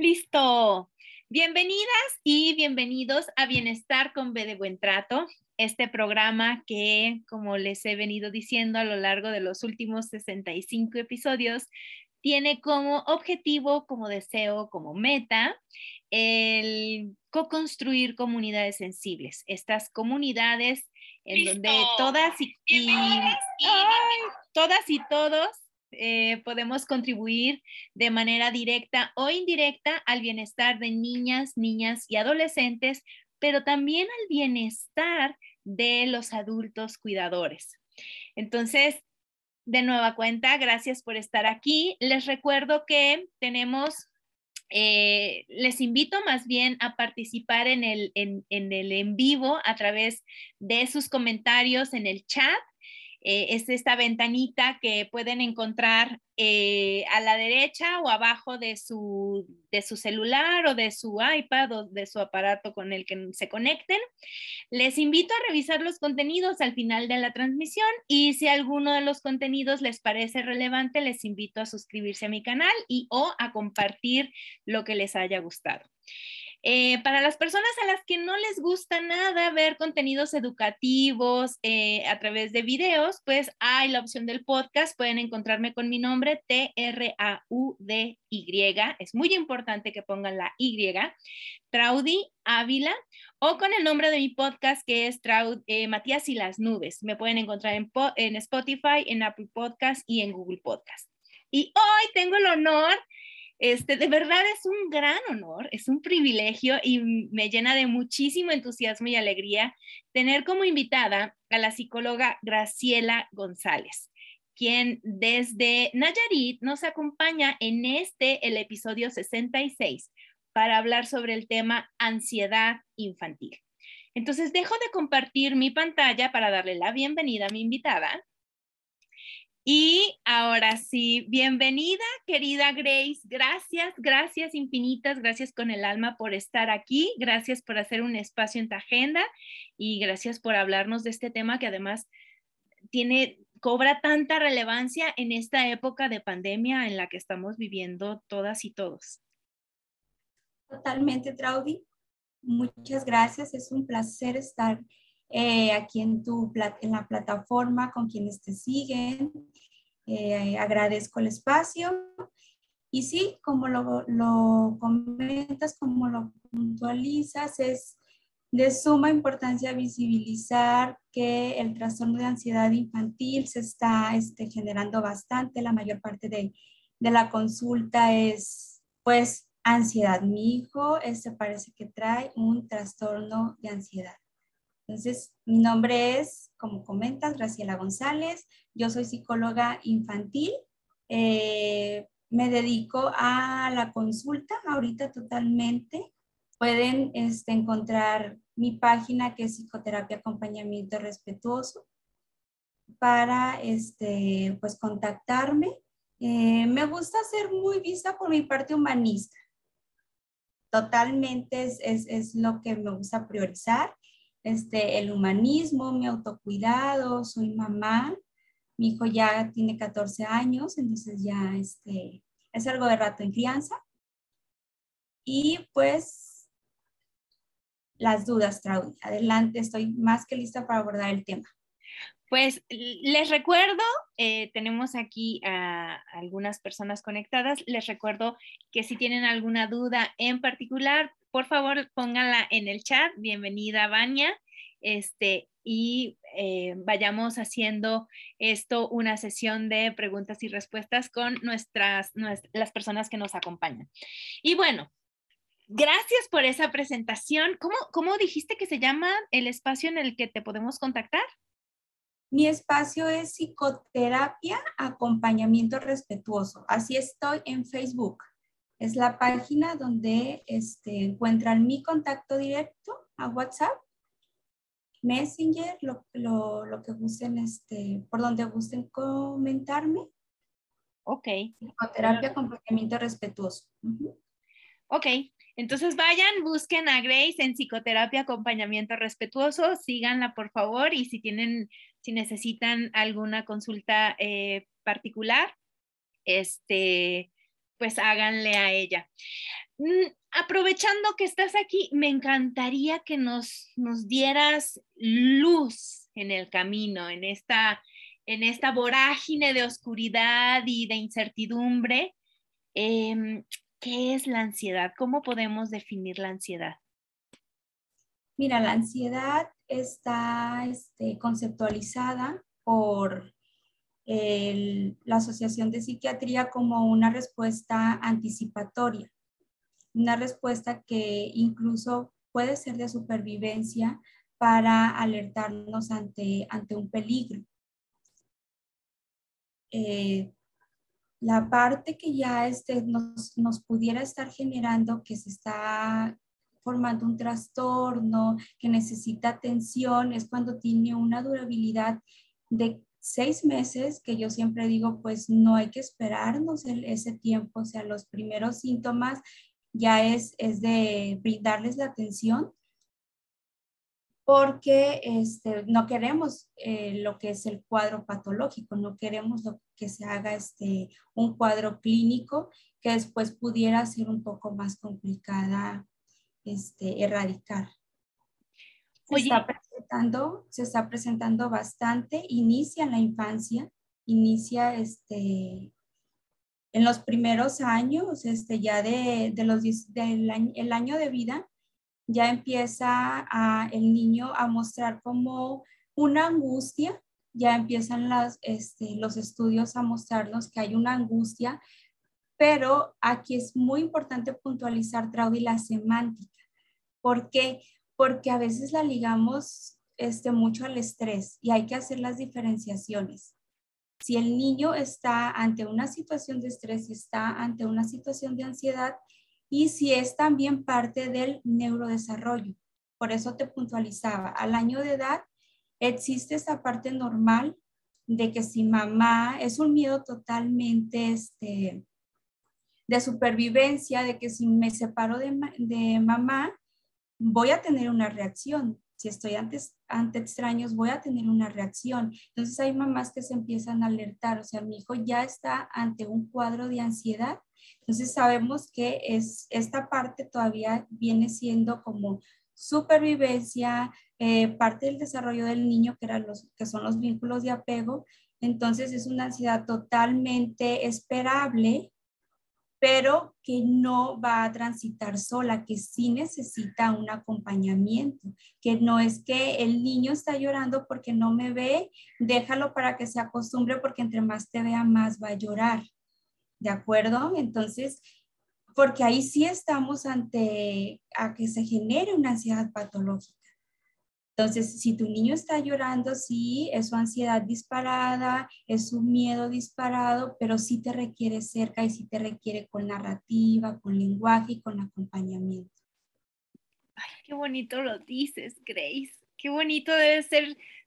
Listo. Bienvenidas y bienvenidos a Bienestar con B de Buen Trato, este programa que, como les he venido diciendo a lo largo de los últimos 65 episodios, tiene como objetivo, como deseo, como meta, el co-construir comunidades sensibles, estas comunidades en donde todas y, todas y todos eh, podemos contribuir de manera directa o indirecta al bienestar de niñas, niñas y adolescentes, pero también al bienestar de los adultos cuidadores. Entonces, de nueva cuenta, gracias por estar aquí. Les recuerdo que tenemos, eh, les invito más bien a participar en el en, en el en vivo a través de sus comentarios en el chat eh, es esta ventanita que pueden encontrar eh, a la derecha o abajo de su, de su celular o de su iPad o de su aparato con el que se conecten. Les invito a revisar los contenidos al final de la transmisión y si alguno de los contenidos les parece relevante, les invito a suscribirse a mi canal y o a compartir lo que les haya gustado. Eh, para las personas a las que no les gusta nada ver contenidos educativos eh, a través de videos, pues hay la opción del podcast. Pueden encontrarme con mi nombre, T-R-A-U-D-Y. Es muy importante que pongan la Y, Traudy Ávila, o con el nombre de mi podcast que es Traud, eh, Matías y las Nubes. Me pueden encontrar en, en Spotify, en Apple Podcast y en Google Podcast. Y hoy tengo el honor este, de verdad es un gran honor, es un privilegio y me llena de muchísimo entusiasmo y alegría tener como invitada a la psicóloga Graciela González, quien desde Nayarit nos acompaña en este, el episodio 66, para hablar sobre el tema ansiedad infantil. Entonces, dejo de compartir mi pantalla para darle la bienvenida a mi invitada y ahora sí, bienvenida, querida Grace. Gracias, gracias infinitas, gracias con el alma por estar aquí, gracias por hacer un espacio en tu agenda y gracias por hablarnos de este tema que además tiene cobra tanta relevancia en esta época de pandemia en la que estamos viviendo todas y todos. Totalmente, Traudy. Muchas gracias. Es un placer estar eh, aquí en, tu, en la plataforma con quienes te siguen. Eh, agradezco el espacio. Y sí, como lo, lo comentas, como lo puntualizas, es de suma importancia visibilizar que el trastorno de ansiedad infantil se está este, generando bastante. La mayor parte de, de, la consulta es, pues, ansiedad. Mi hijo este, parece que trae un trastorno de ansiedad. Entonces, mi nombre es, como comentas, Graciela González. Yo soy psicóloga infantil. Eh, me dedico a la consulta ahorita totalmente. Pueden este, encontrar mi página que es Psicoterapia Acompañamiento Respetuoso para este, pues, contactarme. Eh, me gusta ser muy vista por mi parte humanista. Totalmente es, es, es lo que me gusta priorizar este, el humanismo, mi autocuidado, soy mamá, mi hijo ya tiene 14 años, entonces ya este, es algo de rato en crianza. Y pues las dudas, Traudy. Adelante, estoy más que lista para abordar el tema. Pues les recuerdo, eh, tenemos aquí a algunas personas conectadas, les recuerdo que si tienen alguna duda en particular, por favor pónganla en el chat. Bienvenida, Vania. Este, y eh, vayamos haciendo esto una sesión de preguntas y respuestas con nuestras, las personas que nos acompañan. Y bueno, gracias por esa presentación. ¿Cómo, ¿Cómo dijiste que se llama el espacio en el que te podemos contactar? Mi espacio es psicoterapia, acompañamiento respetuoso. Así estoy en Facebook. Es la página donde este, encuentran mi contacto directo a WhatsApp, Messenger, lo, que gusten, este, por donde gusten comentarme. Ok. Psicoterapia, acompañamiento respetuoso. Ok, entonces vayan, busquen a Grace en psicoterapia, acompañamiento respetuoso, síganla por favor y si tienen si necesitan alguna consulta eh, particular, este, pues háganle a ella. Mm, aprovechando que estás aquí, me encantaría que nos, nos dieras luz en el camino, en esta, en esta vorágine de oscuridad y de incertidumbre. Em, ¿Qué es la ansiedad? ¿Cómo podemos definir la ansiedad? Mira, la ansiedad está este, conceptualizada por la Asociación de Psiquiatría como una respuesta anticipatoria, una respuesta que incluso puede ser de supervivencia para alertarnos ante, ante un peligro. Eh, la parte que ya este, nos, nos, pudiera estar generando que se está formando un trastorno, que necesita atención, es cuando tiene una durabilidad de seis meses, que yo siempre digo, pues no hay que esperarnos ese tiempo, o sea, los primeros síntomas ya es, es de brindarles la atención porque este, no queremos eh, lo que es el cuadro patológico, no queremos lo que se haga este, un cuadro clínico que después pudiera ser un poco más complicada este, erradicar. Se está, presentando, se está presentando bastante, inicia en la infancia, inicia este, en los primeros años, este, ya de, de los, del año, el año de vida, ya empieza a, el niño a mostrar como una angustia, ya empiezan las, este, los estudios a mostrarnos que hay una angustia pero aquí es muy importante puntualizar, Traudy, la semántica. ¿Por qué? Porque a veces la ligamos este, mucho al estrés y hay que hacer las diferenciaciones. Si el niño está ante una situación de estrés está ante una situación de ansiedad y si es también parte del neurodesarrollo. Por eso te puntualizaba, al año de edad existe esa parte normal de que si mamá es un miedo totalmente este, de supervivencia, de que si me separo de, mamá, voy a tener una reacción. Si estoy antes, ante extraños, voy a tener una reacción. Entonces hay mamás que se empiezan a alertar, o sea, mi hijo ya está ante un cuadro de ansiedad. Entonces sabemos que es, esta parte todavía viene siendo como supervivencia, eh, parte del desarrollo del niño, que, eran los, que son los vínculos de apego. Entonces es una ansiedad totalmente esperable pero que no va a transitar sola, que sí necesita un acompañamiento, que no es que el niño está llorando porque no me ve, déjalo para que se acostumbre porque entre más te vea, más va a llorar. ¿De acuerdo? Entonces, porque ahí sí estamos ante a que se genere una ansiedad patológica. Entonces, si tu niño está llorando, sí, es su ansiedad disparada, es su miedo disparado, pero sí te requiere cerca y sí te requiere con narrativa, con lenguaje y con acompañamiento. Ay, qué bonito lo dices, Grace. Qué bonito debe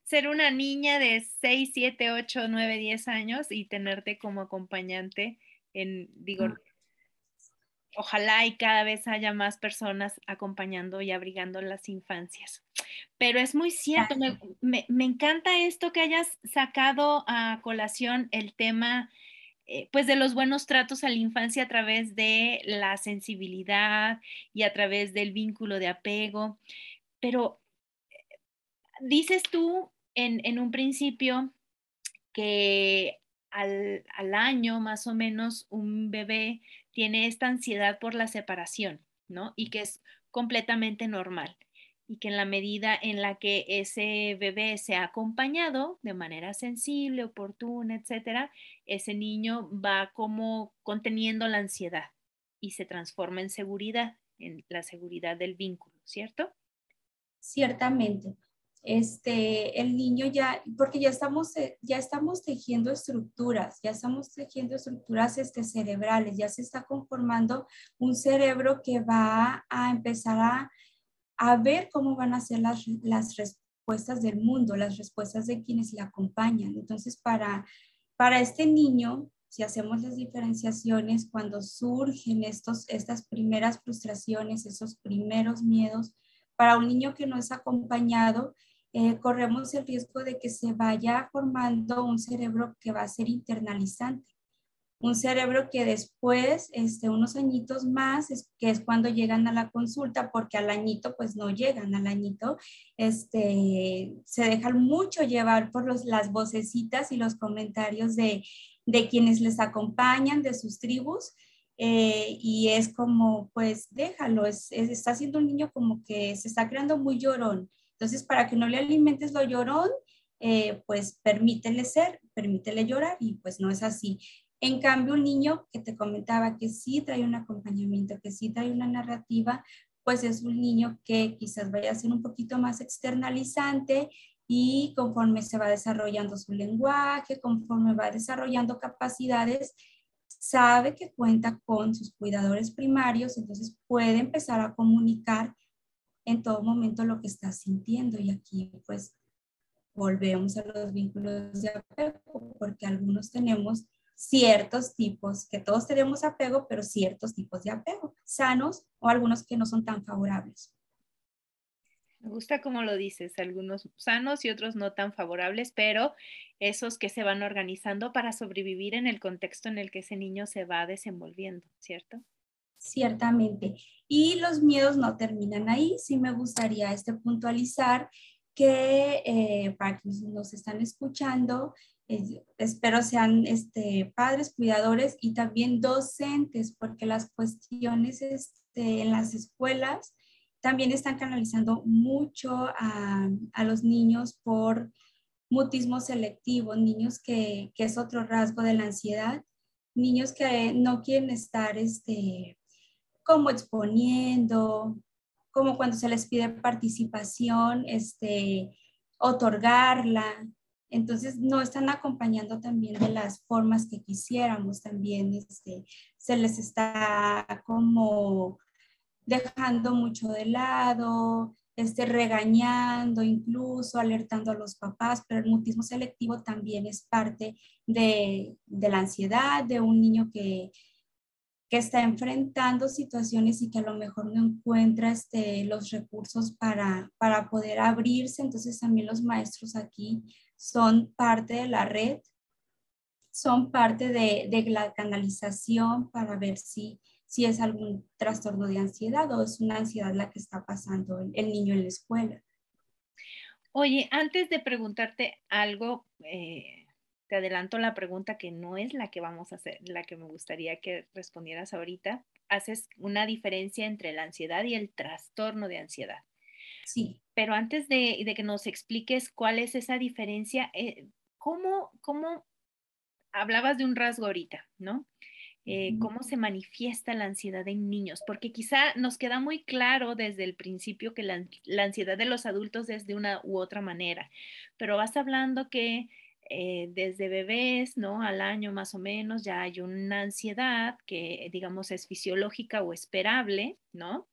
ser una niña de 6, 7, 8, 9, 10 años y tenerte como acompañante en, digo, ojalá y cada vez haya más personas acompañando y abrigando las infancias. Pero es muy cierto, me, encanta esto que hayas sacado a colación el tema eh, pues de los buenos tratos a la infancia a través de la sensibilidad y a través del vínculo de apego. Pero eh, dices tú en, un principio que al, al, año más o menos un bebé tiene esta ansiedad por la separación, ¿no? Y que es completamente normal y que en la medida en la que ese bebé se ha acompañado de manera sensible, oportuna, etcétera, ese niño va como conteniendo la ansiedad y se transforma en seguridad, en la seguridad del vínculo, ¿cierto? Ciertamente. Este, el niño ya, porque ya estamos, eh, ya estamos tejiendo estructuras, ya estamos tejiendo estructuras este, cerebrales, ya se está conformando un cerebro que va a empezar a a ver cómo van a ser las, las respuestas del mundo, las respuestas de quienes le acompañan. Entonces, para, para este niño, si hacemos las diferenciaciones, cuando surgen estos, estas primeras frustraciones, esos primeros miedos, para un niño que no es acompañado, eh, corremos el riesgo de que se vaya formando un cerebro que va a ser internalizante un cerebro que después, este, unos añitos más, es, que es cuando llegan a la consulta, porque al añito pues no llegan, al añito este, se dejan mucho llevar por las vocecitas y los comentarios de, de quienes les acompañan, de sus tribus, eh, y es como, pues déjalo, es, está siendo un niño como que se está creando muy llorón. Entonces, para que no le alimentes lo llorón, eh, pues permítele ser, permítele llorar y pues no es así. En cambio, un niño que te comentaba que sí trae un acompañamiento, que sí trae una narrativa, pues es un niño que quizás vaya a ser un poquito más externalizante y conforme se va desarrollando su lenguaje, conforme va desarrollando capacidades, sabe que cuenta con sus cuidadores primarios, entonces puede empezar a comunicar en todo momento lo que está sintiendo. Y aquí pues volvemos a los vínculos de apego, porque algunos tenemos ciertos tipos, que todos tenemos apego, pero ciertos tipos de apego, sanos o algunos que no son tan favorables. Me gusta como lo dices, algunos sanos y otros no tan favorables, pero esos que se van organizando para sobrevivir en el contexto en el que ese niño se va desenvolviendo, ¿cierto? Ciertamente. Y los miedos no terminan ahí. Sí me gustaría este puntualizar que eh, para quienes nos están escuchando, espero sean este, padres, cuidadores y también docentes, porque las cuestiones este, en las escuelas también están canalizando mucho a, a, los niños por mutismo selectivo, niños que, que, es otro rasgo de la ansiedad, niños que no quieren estar este, como exponiendo, como cuando se les pide participación, este, otorgarla, entonces, no están acompañando también de las formas que quisiéramos, también este, se les está como dejando mucho de lado, este, regañando, incluso alertando a los papás, pero el mutismo selectivo también es parte de, de la ansiedad de un niño que, que está enfrentando situaciones y que a lo mejor no encuentra este, los recursos para, para poder abrirse. Entonces también los maestros aquí son parte de la red, son parte de, de la canalización para ver si, si es algún trastorno de ansiedad o es una ansiedad la que está pasando el, niño en la escuela. Oye, antes de preguntarte algo, eh, te adelanto la pregunta que no es la que vamos a hacer, la que me gustaría que respondieras ahorita. Haces una diferencia entre la ansiedad y el trastorno de ansiedad. Sí. Pero antes de, que nos expliques cuál es esa diferencia, eh, ¿cómo, ¿cómo, hablabas de un rasgo ahorita, ¿no? Eh, ¿Cómo se manifiesta la ansiedad en niños? Porque quizá nos queda muy claro desde el principio que la, ansiedad de los adultos es de una u otra manera, pero vas hablando que eh, desde bebés, ¿no? Al año más o menos ya hay una ansiedad que, digamos, es fisiológica o esperable, ¿no?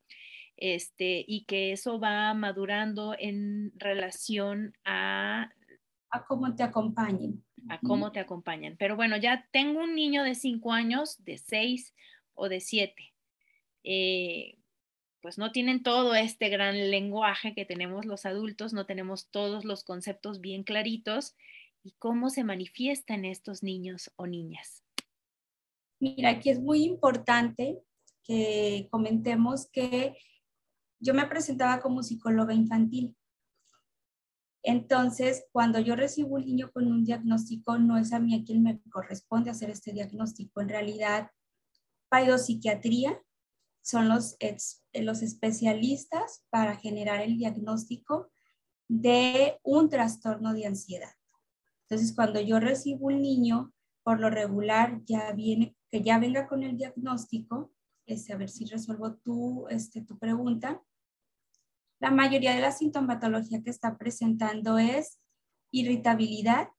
este, y que eso va madurando en relación a... A cómo te acompañen. A cómo te acompañan. Pero bueno, ya tengo un niño de cinco años, de seis o de siete. Eh, pues no tienen todo este gran lenguaje que tenemos los adultos, no tenemos todos los conceptos bien claritos y cómo se manifiestan estos niños o niñas. Mira, aquí es muy importante que comentemos que yo me presentaba como psicóloga infantil. Entonces, cuando yo recibo un niño con un diagnóstico, no es a mí a quien me corresponde hacer este diagnóstico. En realidad, paidopsiquiatría son los, los especialistas para generar el diagnóstico de un trastorno de ansiedad. Entonces, cuando yo recibo un niño, por lo regular ya viene, que ya venga con el diagnóstico, este, a ver si resuelvo tu, este, tu pregunta. La mayoría de la sintomatología que está presentando es irritabilidad,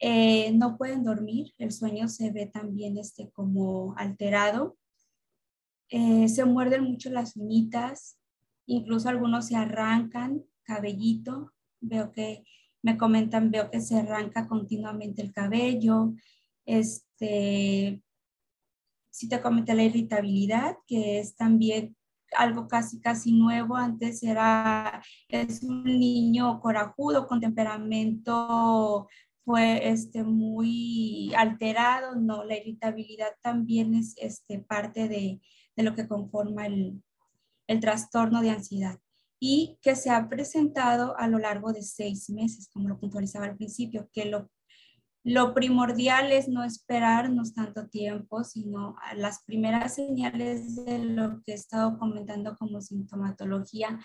eh, no pueden dormir, el sueño se ve también este, como alterado, eh, se muerden mucho las uñitas, incluso algunos se arrancan cabellito, veo que me comentan, veo que se arranca continuamente el cabello, este, si te comenté la irritabilidad, que es también algo casi, casi nuevo. Antes era, es un niño corajudo con temperamento fue este, muy alterado, no, la irritabilidad también es este, parte de, de lo que conforma el, el, trastorno de ansiedad y que se ha presentado a lo largo de seis meses, como lo puntualizaba al principio, que lo lo primordial es no esperarnos tanto tiempo, sino las primeras señales de lo que he estado comentando como sintomatología,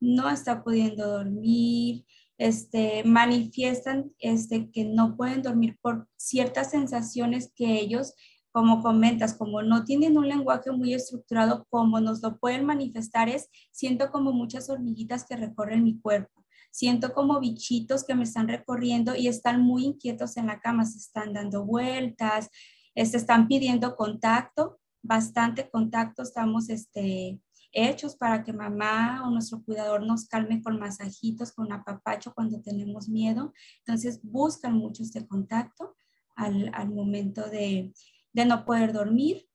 no está pudiendo dormir, este, manifiestan este, que no pueden dormir por ciertas sensaciones que ellos, como comentas, como no tienen un lenguaje muy estructurado, como nos lo pueden manifestar es, siento como muchas hormiguitas que recorren mi cuerpo siento como bichitos que me están recorriendo y están muy inquietos en la cama, se están dando vueltas, se están pidiendo contacto, bastante contacto estamos este, hechos para que mamá o nuestro cuidador nos calme con masajitos, con apapacho cuando tenemos miedo. Entonces buscan mucho este contacto al, al momento de, de no poder dormir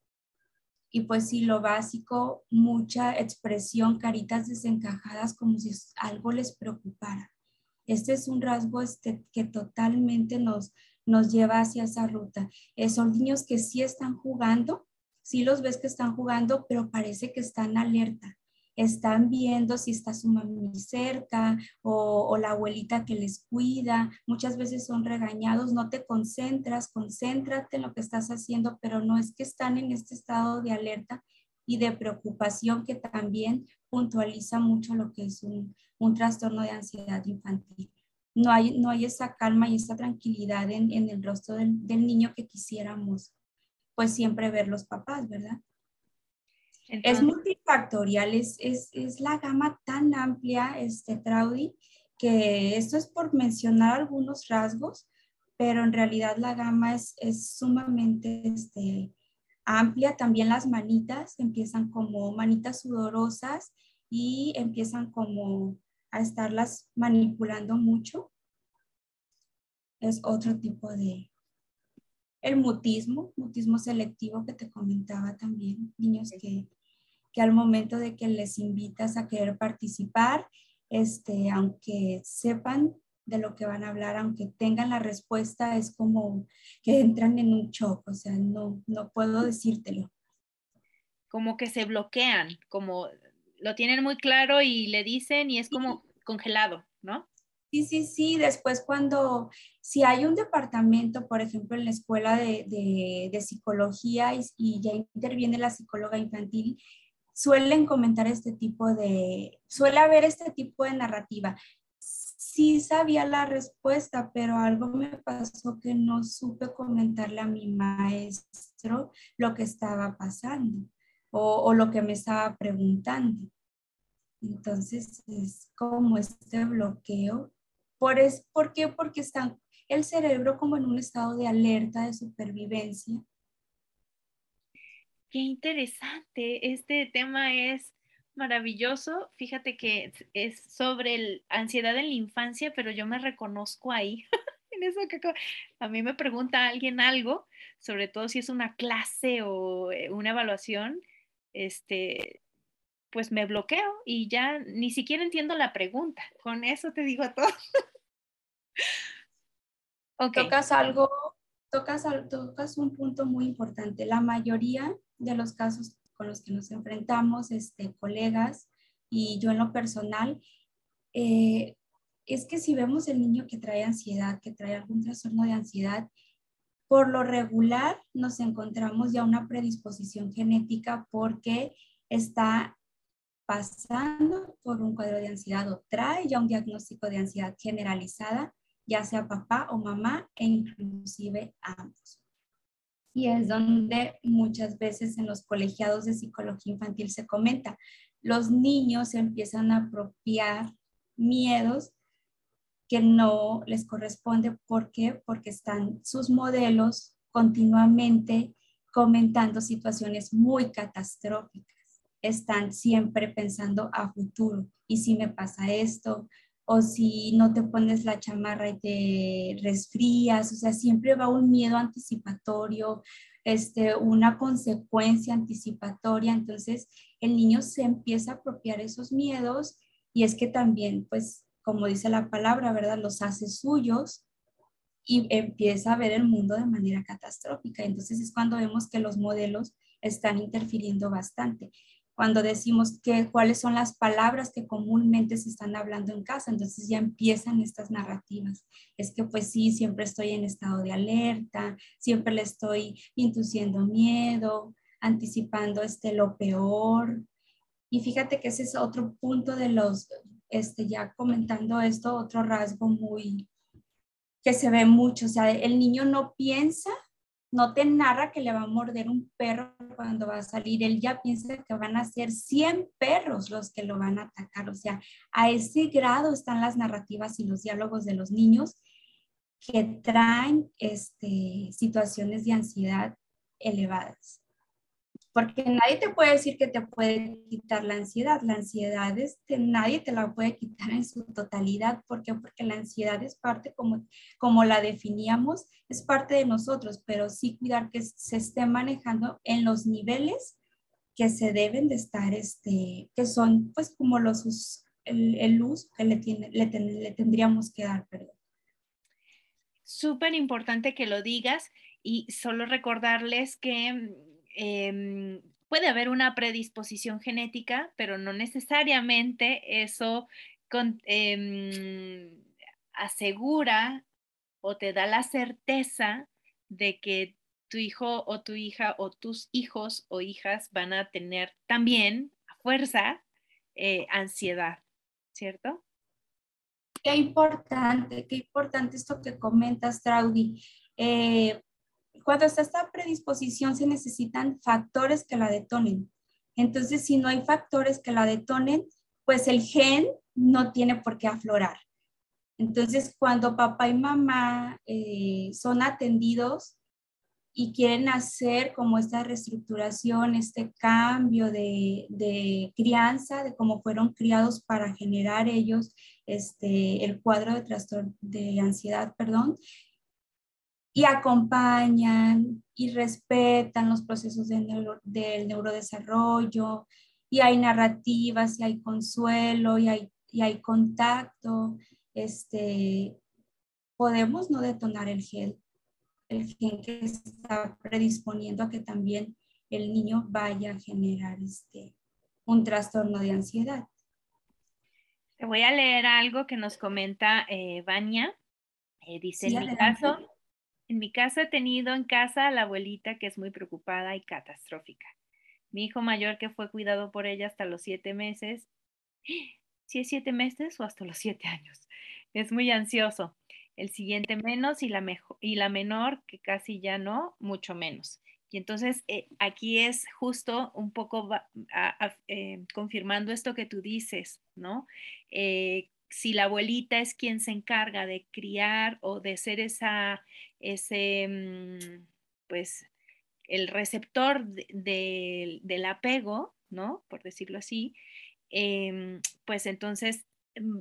y pues sí, lo básico, mucha expresión, caritas desencajadas como si algo les preocupara. Este es un rasgo este, que totalmente nos, nos lleva hacia esa ruta. Eh, son niños que sí están jugando, sí los ves que están jugando, pero parece que están alerta están viendo si está su mamá cerca o, la abuelita que les cuida. Muchas veces son regañados, no te concentras, concéntrate en lo que estás haciendo, pero no es que están en este estado de alerta y de preocupación que también puntualiza mucho lo que es un, trastorno de ansiedad infantil. No hay, no hay esa calma y esa tranquilidad en, el rostro del, del niño que quisiéramos pues siempre ver los papás, ¿verdad? Es multifactorial, es, es, es, la gama tan amplia, este, Traudy, que esto es por mencionar algunos rasgos, pero en realidad la gama es, es sumamente este, amplia. También las manitas empiezan como manitas sudorosas y empiezan como a estarlas manipulando mucho. Es otro tipo de... El mutismo, mutismo selectivo que te comentaba también, niños que que al momento de que les invitas a querer participar, este, aunque sepan de lo que van a hablar, aunque tengan la respuesta, es como que entran en un shock, o sea, no, no puedo decírtelo. Como que se bloquean, como lo tienen muy claro y le dicen y es como congelado, ¿no? Sí, sí, sí. Después cuando, si hay un departamento, por ejemplo, en la escuela de, de, psicología y, y, ya interviene la psicóloga infantil, suelen comentar este tipo de, suele haber este tipo de narrativa. Sí sabía la respuesta, pero algo me pasó que no supe comentarle a mi maestro lo que estaba pasando o, lo que me estaba preguntando. Entonces es como este bloqueo. ¿Por, es, ¿Por qué? Porque está el cerebro como en un estado de alerta, de supervivencia, Qué interesante. Este tema es maravilloso. Fíjate que es sobre la ansiedad en la infancia, pero yo me reconozco ahí. en eso que a mí me pregunta alguien algo, sobre todo si es una clase o eh, una evaluación, este, pues me bloqueo y ya ni siquiera entiendo la pregunta. Con eso te digo todo. okay. Tocas algo, tocas, tocas un punto muy importante. La mayoría de los casos con los que nos enfrentamos, este, colegas y yo en lo personal, eh, es que si vemos el niño que trae ansiedad, que trae algún trastorno de ansiedad, por lo regular nos encontramos ya una predisposición genética porque está pasando por un cuadro de ansiedad o trae ya un diagnóstico de ansiedad generalizada, ya sea papá o mamá e inclusive ambos. Y es donde muchas veces en los colegiados de psicología infantil se comenta, los niños empiezan a apropiar miedos que no les corresponde. ¿Por qué? Porque están sus modelos continuamente comentando situaciones muy catastróficas. Están siempre pensando a futuro. ¿Y si me pasa esto? O si no te pones la chamarra y te resfrías. O sea, siempre va un miedo anticipatorio, este, una consecuencia anticipatoria. Entonces, el niño se empieza a apropiar esos miedos y es que también, pues, como dice la palabra, ¿verdad? Los hace suyos y empieza a ver el mundo de manera catastrófica. Entonces es cuando vemos que los modelos están interfiriendo bastante. Cuando decimos que cuáles son las palabras que comúnmente se están hablando en casa, entonces ya empiezan estas narrativas. Es que pues sí, siempre estoy en estado de alerta, siempre le estoy induciendo miedo, anticipando este lo peor. Y fíjate que ese es otro punto de los este, ya comentando esto, otro rasgo muy que se ve mucho, o sea, el niño no piensa, no te narra que le va a morder un perro cuando va a salir, él ya piensa que van a ser 100 perros los que lo van a atacar, o sea, a ese grado están las narrativas y los diálogos de los niños que traen este, situaciones de ansiedad elevadas porque nadie te puede decir que te puede quitar la ansiedad. La ansiedad es que nadie te la puede quitar en su totalidad. ¿Por qué? Porque la ansiedad es parte, como, como la definíamos, es parte de nosotros, pero sí cuidar que se esté manejando en los niveles que se deben de estar, este, que son pues como los, el, el uso que le, tiene, le, le tendríamos que dar, perdón. Súper importante que lo digas y solo recordarles que Em, puede haber una predisposición genética, pero no necesariamente eso em, asegura o te da la certeza de que tu hijo o tu hija o tus hijos o hijas van a tener también a fuerza eh, ansiedad, ¿cierto? Qué importante, qué importante esto que comentas, Traudy. Eh, cuando está esta predisposición se necesitan factores que la detonen. Entonces, si no hay factores que la detonen, pues el gen no tiene por qué aflorar. Entonces, cuando papá y mamá eh, son atendidos y quieren hacer como esta reestructuración, este cambio de, crianza, de cómo fueron criados para generar ellos este, el cuadro de trastorno de ansiedad, perdón, y acompañan y respetan los procesos del neurodesarrollo y hay narrativas y hay consuelo y hay, y hay contacto, este, podemos no detonar el gen, el gen que está predisponiendo a que también el niño vaya a generar este, un trastorno de ansiedad. Te voy a leer algo que nos comenta eh, Vania. Eh, dice, en mi caso, en mi caso he tenido en casa a la abuelita que es muy preocupada y catastrófica. Mi hijo mayor que fue cuidado por ella hasta los siete meses, si es siete meses o hasta los siete años, es muy ansioso. El siguiente menos y la, la menor que casi ya no, mucho menos. Y entonces eh, aquí es justo un poco eh, confirmando esto que tú dices, ¿no? Eh, si la abuelita es quien se encarga de criar o de ser esa, ese, mm, pues, el receptor del apego, ¿no? Por decirlo así, em, pues entonces, mm,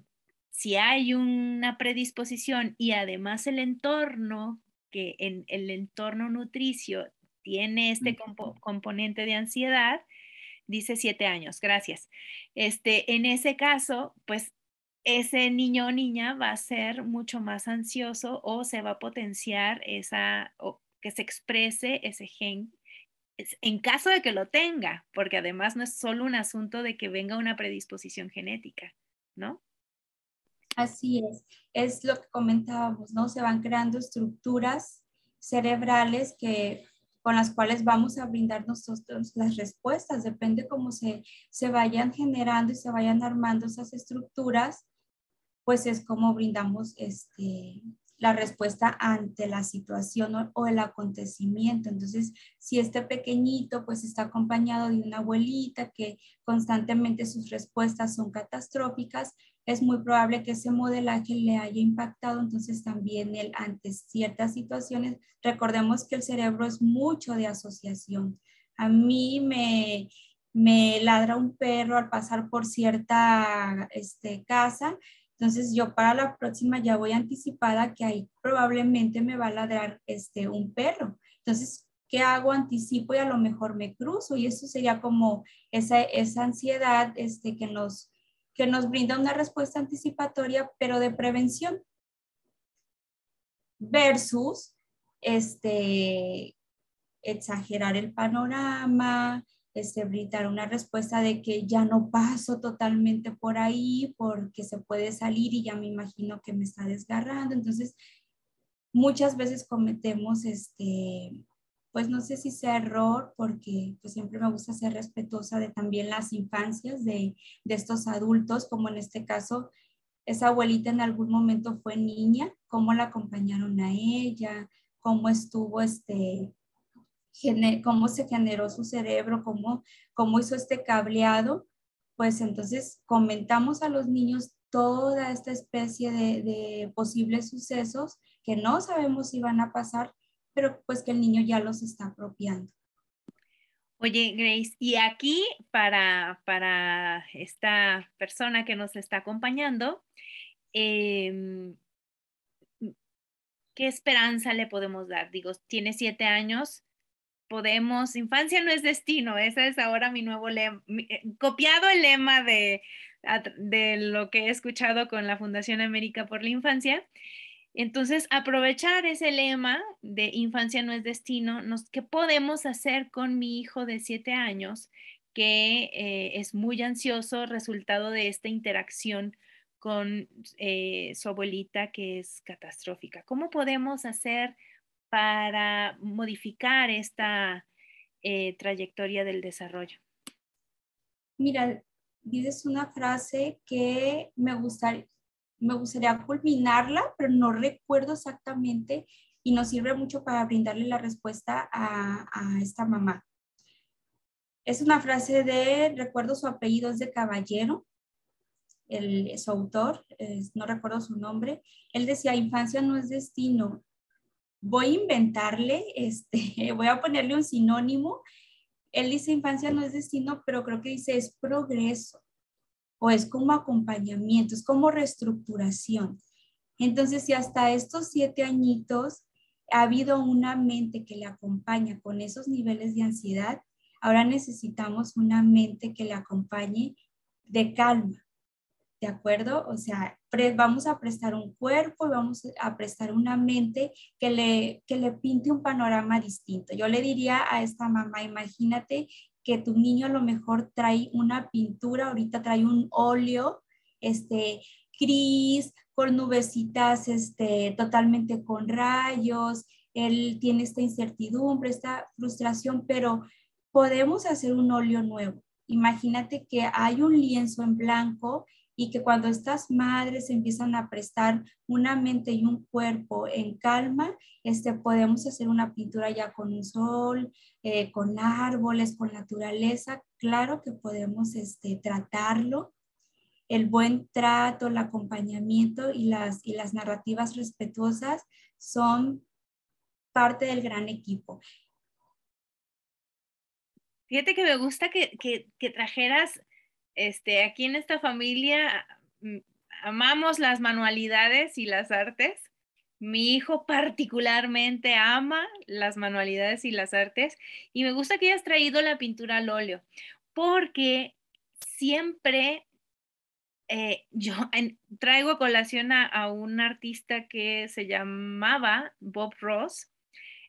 si hay una predisposición y además el entorno, que en el entorno nutricio tiene este componente de ansiedad, dice siete años, gracias. Este, en ese caso, pues ese niño o niña va a ser mucho más ansioso o se va a potenciar esa, o que se exprese ese gen en caso de que lo tenga, porque además no es solo un asunto de que venga una predisposición genética, ¿no? Así es, es lo que comentábamos, ¿no? Se van creando estructuras cerebrales que con las cuales vamos a brindar nosotros las respuestas. Depende cómo se, se vayan generando y se vayan armando esas estructuras, pues es como brindamos este, la respuesta ante la situación o, el acontecimiento. Entonces, si este pequeñito pues está acompañado de una abuelita que constantemente sus respuestas son catastróficas, es muy probable que ese modelaje le haya impactado, entonces también él ante ciertas situaciones, recordemos que el cerebro es mucho de asociación. A mí me, me ladra un perro al pasar por cierta este, casa, entonces yo para la próxima ya voy anticipada que ahí probablemente me va a ladrar este, un perro. Entonces, ¿qué hago? Anticipo y a lo mejor me cruzo y eso sería como esa, esa ansiedad este, que nos que nos brinda una respuesta anticipatoria, pero de prevención, versus este, exagerar el panorama, este, brindar una respuesta de que ya no paso totalmente por ahí porque se puede salir y ya me imagino que me está desgarrando. Entonces, muchas veces cometemos este, pues no sé si sea error, porque pues siempre me gusta ser respetuosa de también las infancias de, de estos adultos, como en este caso, esa abuelita en algún momento fue niña, cómo la acompañaron a ella, cómo estuvo este, cómo se generó su cerebro, cómo, cómo hizo este cableado, pues entonces comentamos a los niños toda esta especie de, de posibles sucesos que no sabemos si van a pasar, pero pues que el niño ya los está apropiando. Oye, Grace, y aquí para, para esta persona que nos está acompañando, em, ¿qué esperanza le podemos dar? Digo, tiene siete años, podemos, infancia no es destino, ese es ahora mi nuevo lema, eh, copiado el lema de, de lo que he escuchado con la Fundación América por la Infancia. Entonces, aprovechar ese lema de infancia no es destino, ¿qué podemos hacer con mi hijo de siete años que eh, es muy ansioso resultado de esta interacción con eh, su abuelita que es catastrófica? ¿Cómo podemos hacer para modificar esta eh, trayectoria del desarrollo? Mira, dices una frase que me gustaría, culminarla, pero no recuerdo exactamente y nos sirve mucho para brindarle la respuesta a, esta mamá. Es una frase de, recuerdo su apellido es de Caballero, el, su autor, no recuerdo su nombre, él decía, infancia no es destino. Voy a inventarle, este, voy a ponerle un sinónimo. Él dice, infancia no es destino, pero creo que dice, es progreso o es como acompañamiento, es como reestructuración. Entonces, si hasta estos siete añitos ha habido una mente que le acompaña con esos niveles de ansiedad, ahora necesitamos una mente que le acompañe de calma, ¿de acuerdo? O sea, vamos a prestar un cuerpo y vamos a prestar una mente que le, que le pinte un panorama distinto. Yo le diría a esta mamá, imagínate que tu niño a lo mejor trae una pintura, ahorita trae un óleo, este, gris, con nubecitas, este, totalmente con rayos, él tiene esta incertidumbre, esta frustración, pero podemos hacer un óleo nuevo. Imagínate que hay un lienzo en blanco y que cuando estas madres empiezan a prestar una mente y un cuerpo en calma, este, podemos hacer una pintura ya con un sol, eh, con árboles, con naturaleza. Claro que podemos este, tratarlo. El buen trato, el acompañamiento y las, y las narrativas respetuosas son parte del gran equipo. Fíjate que me gusta que, que, que trajeras este, aquí en esta familia mm, amamos las manualidades y las artes. Mi hijo particularmente ama las manualidades y las artes y me gusta que hayas traído la pintura al óleo porque siempre eh, yo traigo a colación a, un artista que se llamaba Bob Ross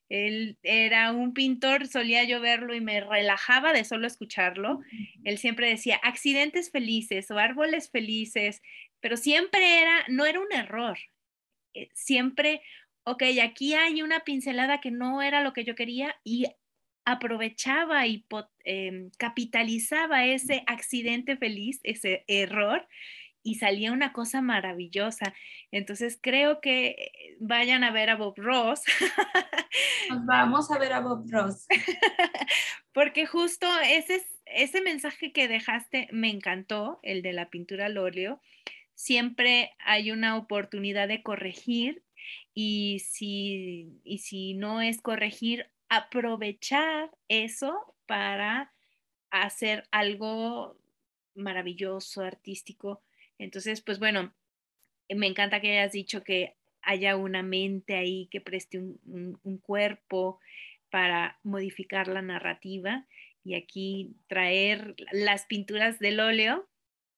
él era un pintor, solía yo verlo y me relajaba de solo escucharlo. Él siempre decía accidentes felices o árboles felices, pero siempre era, no era un error, eh, siempre, ok, aquí hay una pincelada que no era lo que yo quería y aprovechaba y em, capitalizaba ese accidente feliz, ese error, y salía una cosa maravillosa. Entonces creo que vayan a ver a Bob Ross. Nos vamos a ver a Bob Ross. Porque justo ese, ese mensaje que dejaste me encantó, el de la pintura al óleo. Siempre hay una oportunidad de corregir y si, y si no es corregir, aprovechar eso para hacer algo maravilloso, artístico. Entonces, pues bueno, me encanta que hayas dicho que haya una mente ahí que preste un, cuerpo para modificar la narrativa y aquí traer las pinturas del óleo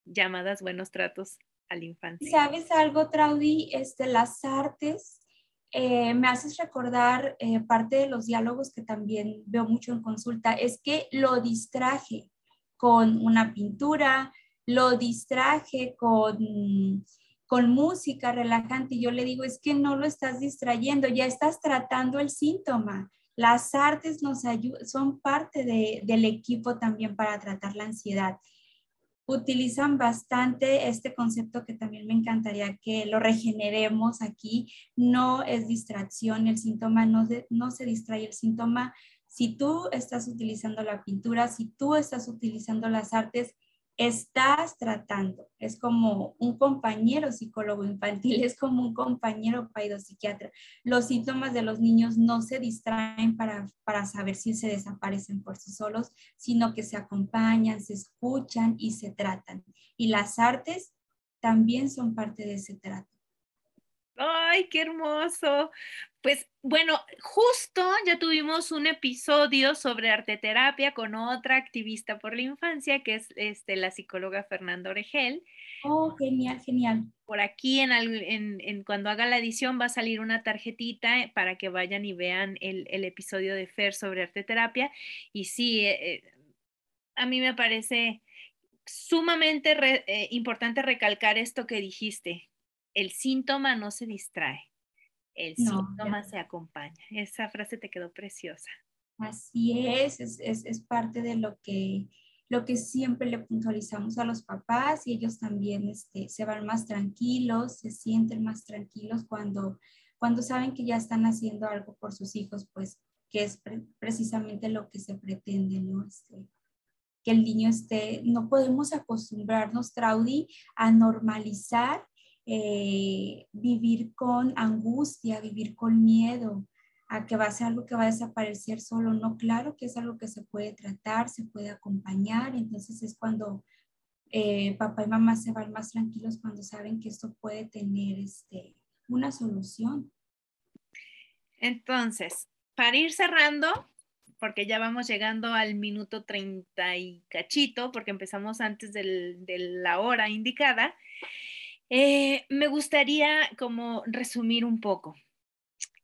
llamadas buenos tratos a la infancia. ¿Sabes algo, Traudy? Este, las artes eh, me haces recordar eh, parte de los diálogos que también veo mucho en consulta, es que lo distraje con una pintura, lo distraje con, con música relajante y yo le digo, es que no lo estás distrayendo, ya estás tratando el síntoma. Las artes nos son parte del equipo también para tratar la ansiedad utilizan bastante este concepto que también me encantaría que lo regeneremos aquí. No es distracción, el síntoma no, no se distrae, el síntoma, si tú estás utilizando la pintura, si tú estás utilizando las artes, estás tratando. Es como un compañero psicólogo infantil, es como un compañero psiquiatra. Los síntomas de los niños no se distraen para, para saber si se desaparecen por sí solos, sino que se acompañan, se escuchan y se tratan. Y las artes también son parte de ese trato. ¡Ay, qué hermoso! Pues bueno, justo ya tuvimos un episodio sobre arteterapia con otra activista por la infancia, que es este, la psicóloga Fernanda Oregel. Oh, genial, genial. Por aquí, en, en, cuando haga la edición, va a salir una tarjetita eh, para que vayan y vean el, episodio de Fer sobre arteterapia. Y sí, eh, eh, a mí me parece sumamente importante recalcar esto que dijiste, el síntoma no se distrae, el síntoma se acompaña. Esa frase te quedó preciosa. Así es, es, parte de lo que, lo que siempre le puntualizamos a los papás y ellos también este, se van más tranquilos, se sienten más tranquilos cuando, cuando saben que ya están haciendo algo por sus hijos, pues que es precisamente lo que se pretende, ¿no? Este, que el niño esté, no podemos acostumbrarnos, Traudy, a normalizar eh, vivir con angustia, vivir con miedo, a que va a ser algo que va a desaparecer solo. No, claro que es algo que se puede tratar, se puede acompañar. Entonces es cuando eh, papá y mamá se van más tranquilos cuando saben que esto puede tener este, una solución. Entonces, para ir cerrando, porque ya vamos llegando al minuto 30 y cachito, porque empezamos antes de la hora indicada. Eh, me gustaría como resumir un poco.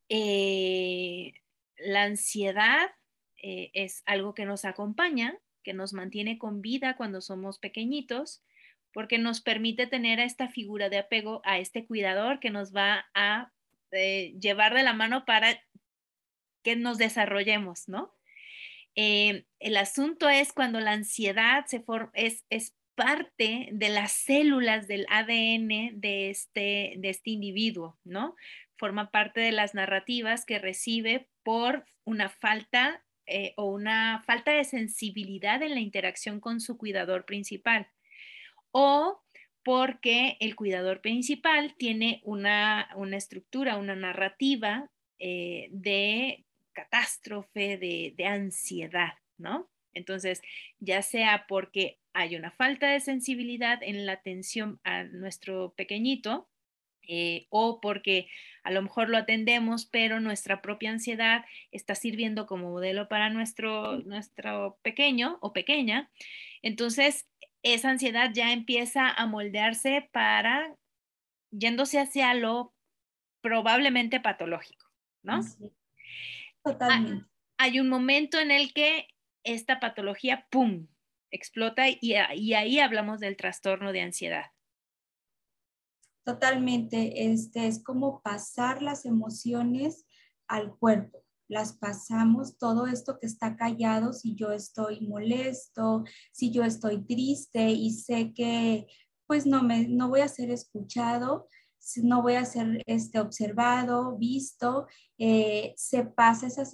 Eh, la ansiedad eh, es algo que nos acompaña, que nos mantiene con vida cuando somos pequeñitos, porque nos permite tener a esta figura de apego, a este cuidador que nos va a llevar de la mano para que nos desarrollemos, ¿no? el asunto es cuando la ansiedad se es, es parte de las células del ADN de este, de este individuo, ¿no? Forma parte de las narrativas que recibe por una falta eh, o una falta de sensibilidad en la interacción con su cuidador principal o porque el cuidador principal tiene una, estructura, una narrativa eh, de catástrofe, de, de ansiedad, ¿no? Entonces, ya sea porque hay una falta de sensibilidad en la atención a nuestro pequeñito eh, o porque a lo mejor lo atendemos, pero nuestra propia ansiedad está sirviendo como modelo para nuestro, nuestro pequeño o pequeña. Entonces, esa ansiedad ya empieza a moldearse para yéndose hacia lo probablemente patológico, ¿no? Totalmente. Hay un momento en el que esta patología, ¡pum!, explota y, ahí hablamos del trastorno de ansiedad. Totalmente, este es como pasar las emociones al cuerpo. Las pasamos todo esto que está callado, si yo estoy molesto, si yo estoy triste y sé que pues no me no voy a ser escuchado, no voy a ser este, observado, visto, eh, se pasa esas,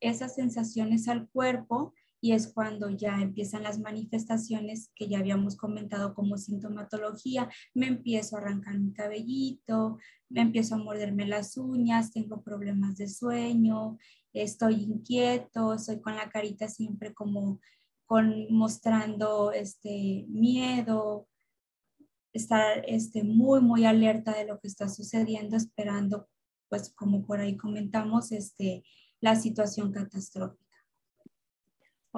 esas sensaciones al cuerpo y es cuando ya empiezan las manifestaciones que ya habíamos comentado como sintomatología. Me empiezo a arrancar mi cabellito, me empiezo a morderme las uñas, tengo problemas de sueño, estoy inquieto, estoy con la carita siempre como con, mostrando este miedo, estar este, muy, muy alerta de lo que está sucediendo, esperando, pues como por ahí comentamos, este, la situación catastrófica.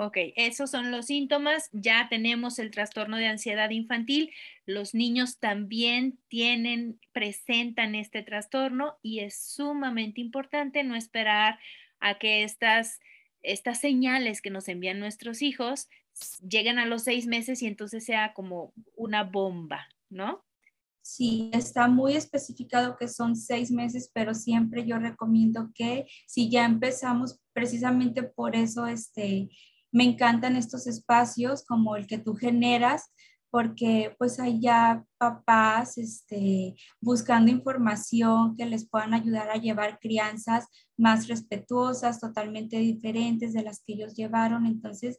Ok, esos son los síntomas. Ya tenemos el trastorno de ansiedad infantil. Los niños también tienen, presentan este trastorno y es sumamente importante no esperar a que estas, estas señales que nos envían nuestros hijos lleguen a los seis meses y entonces sea como una bomba, ¿no? Sí, está muy especificado que son seis meses, pero siempre yo recomiendo que si ya empezamos, precisamente por eso este, me encantan estos espacios como el que tú generas, porque pues ya papás este, buscando información que les puedan ayudar a llevar crianzas más respetuosas, totalmente diferentes de las que ellos llevaron. Entonces,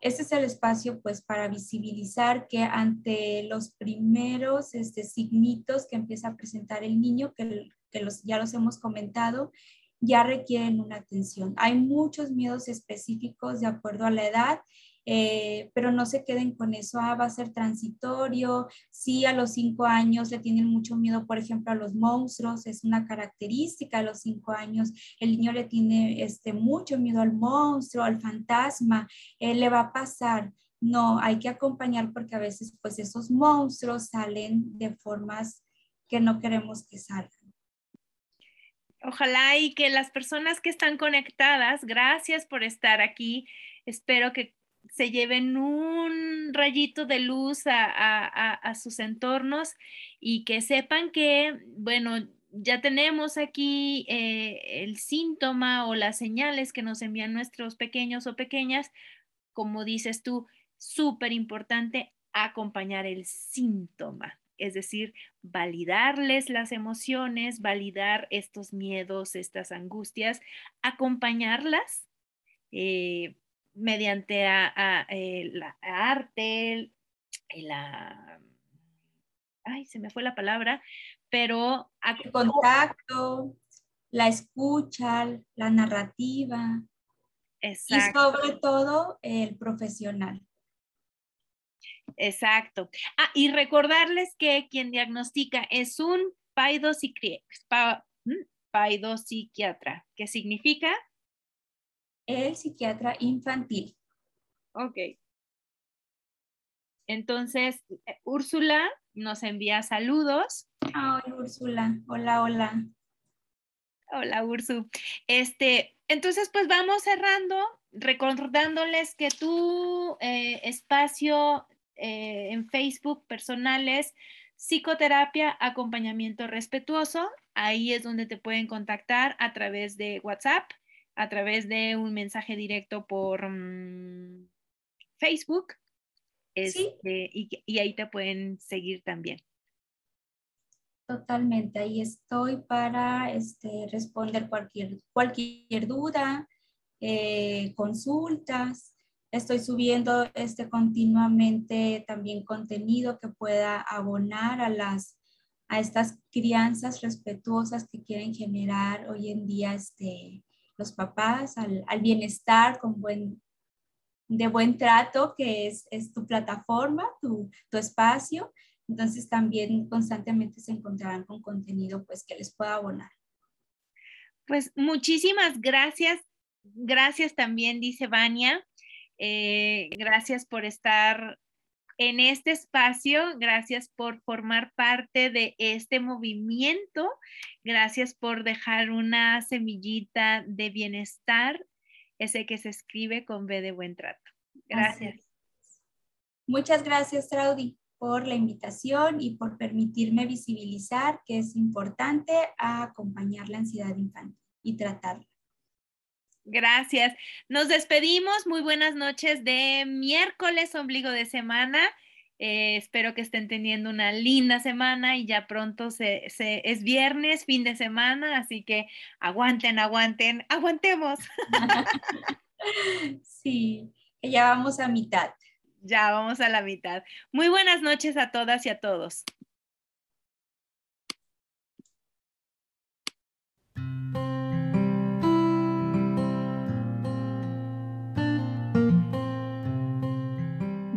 este es el espacio pues para visibilizar que ante los primeros este, signitos que empieza a presentar el niño, que, que los, ya los hemos comentado, ya requieren una atención. Hay muchos miedos específicos de acuerdo a la edad, eh, pero no se queden con eso, ah, va a ser transitorio, sí a los cinco años le tienen mucho miedo, por ejemplo, a los monstruos, es una característica a los cinco años, el niño le tiene este, mucho miedo al monstruo, al fantasma, eh, le va a pasar. No, hay que acompañar porque a veces pues esos monstruos salen de formas que no queremos que salgan. Ojalá y que las personas que están conectadas, gracias por estar aquí. Espero que se lleven un rayito de luz a, sus entornos y que sepan que, bueno, ya tenemos aquí eh, el síntoma o las señales que nos envían nuestros pequeños o pequeñas. Como dices tú, súper importante acompañar el síntoma es decir, validarles las emociones, validar estos miedos, estas angustias, acompañarlas eh, mediante a, eh, la arte, la... Ay, se me fue la palabra, pero... El contacto, la escucha, la narrativa. Exacto. Y sobre todo el profesional. Exacto. Ah, y recordarles que quien diagnostica es un paidopsiquiatra, ¿Qué significa el psiquiatra infantil. Ok. Entonces, eh, Úrsula nos envía saludos. Ay, Úrsula. Hola, hola. Hola, Ursu. Este, entonces, pues vamos cerrando, recordándoles que tu eh, espacio eh, en Facebook personales, psicoterapia, acompañamiento respetuoso. Ahí es donde te pueden contactar a través de WhatsApp a través de un mensaje directo por mm, Facebook. Este, y, ahí te pueden seguir también. Totalmente, ahí estoy para este, responder cualquier, cualquier duda, eh, consultas. Estoy subiendo este, continuamente también contenido que pueda abonar a las a estas crianzas respetuosas que quieren generar hoy en día este, los papás, al, bienestar con buen, de buen trato, que es, es tu plataforma, tu, tu, espacio. Entonces también constantemente se encontrarán con contenido pues que les pueda abonar. Pues muchísimas gracias. Gracias también, dice Vania. Eh, gracias por estar en este espacio. Gracias por formar parte de este movimiento. Gracias por dejar una semillita de bienestar, ese que se escribe con B de buen trato. Gracias. Muchas gracias, Traudy. por la invitación y por permitirme visibilizar que es importante acompañar la ansiedad infantil y tratarla. Gracias. Nos despedimos. Muy buenas noches de miércoles, ombligo de semana. Eh, espero que estén teniendo una linda semana y ya pronto se, es viernes, fin de semana, así que aguanten, aguanten, aguantemos. Sí, ya vamos a mitad. Ya vamos a la mitad. Muy buenas noches a todas y a todos.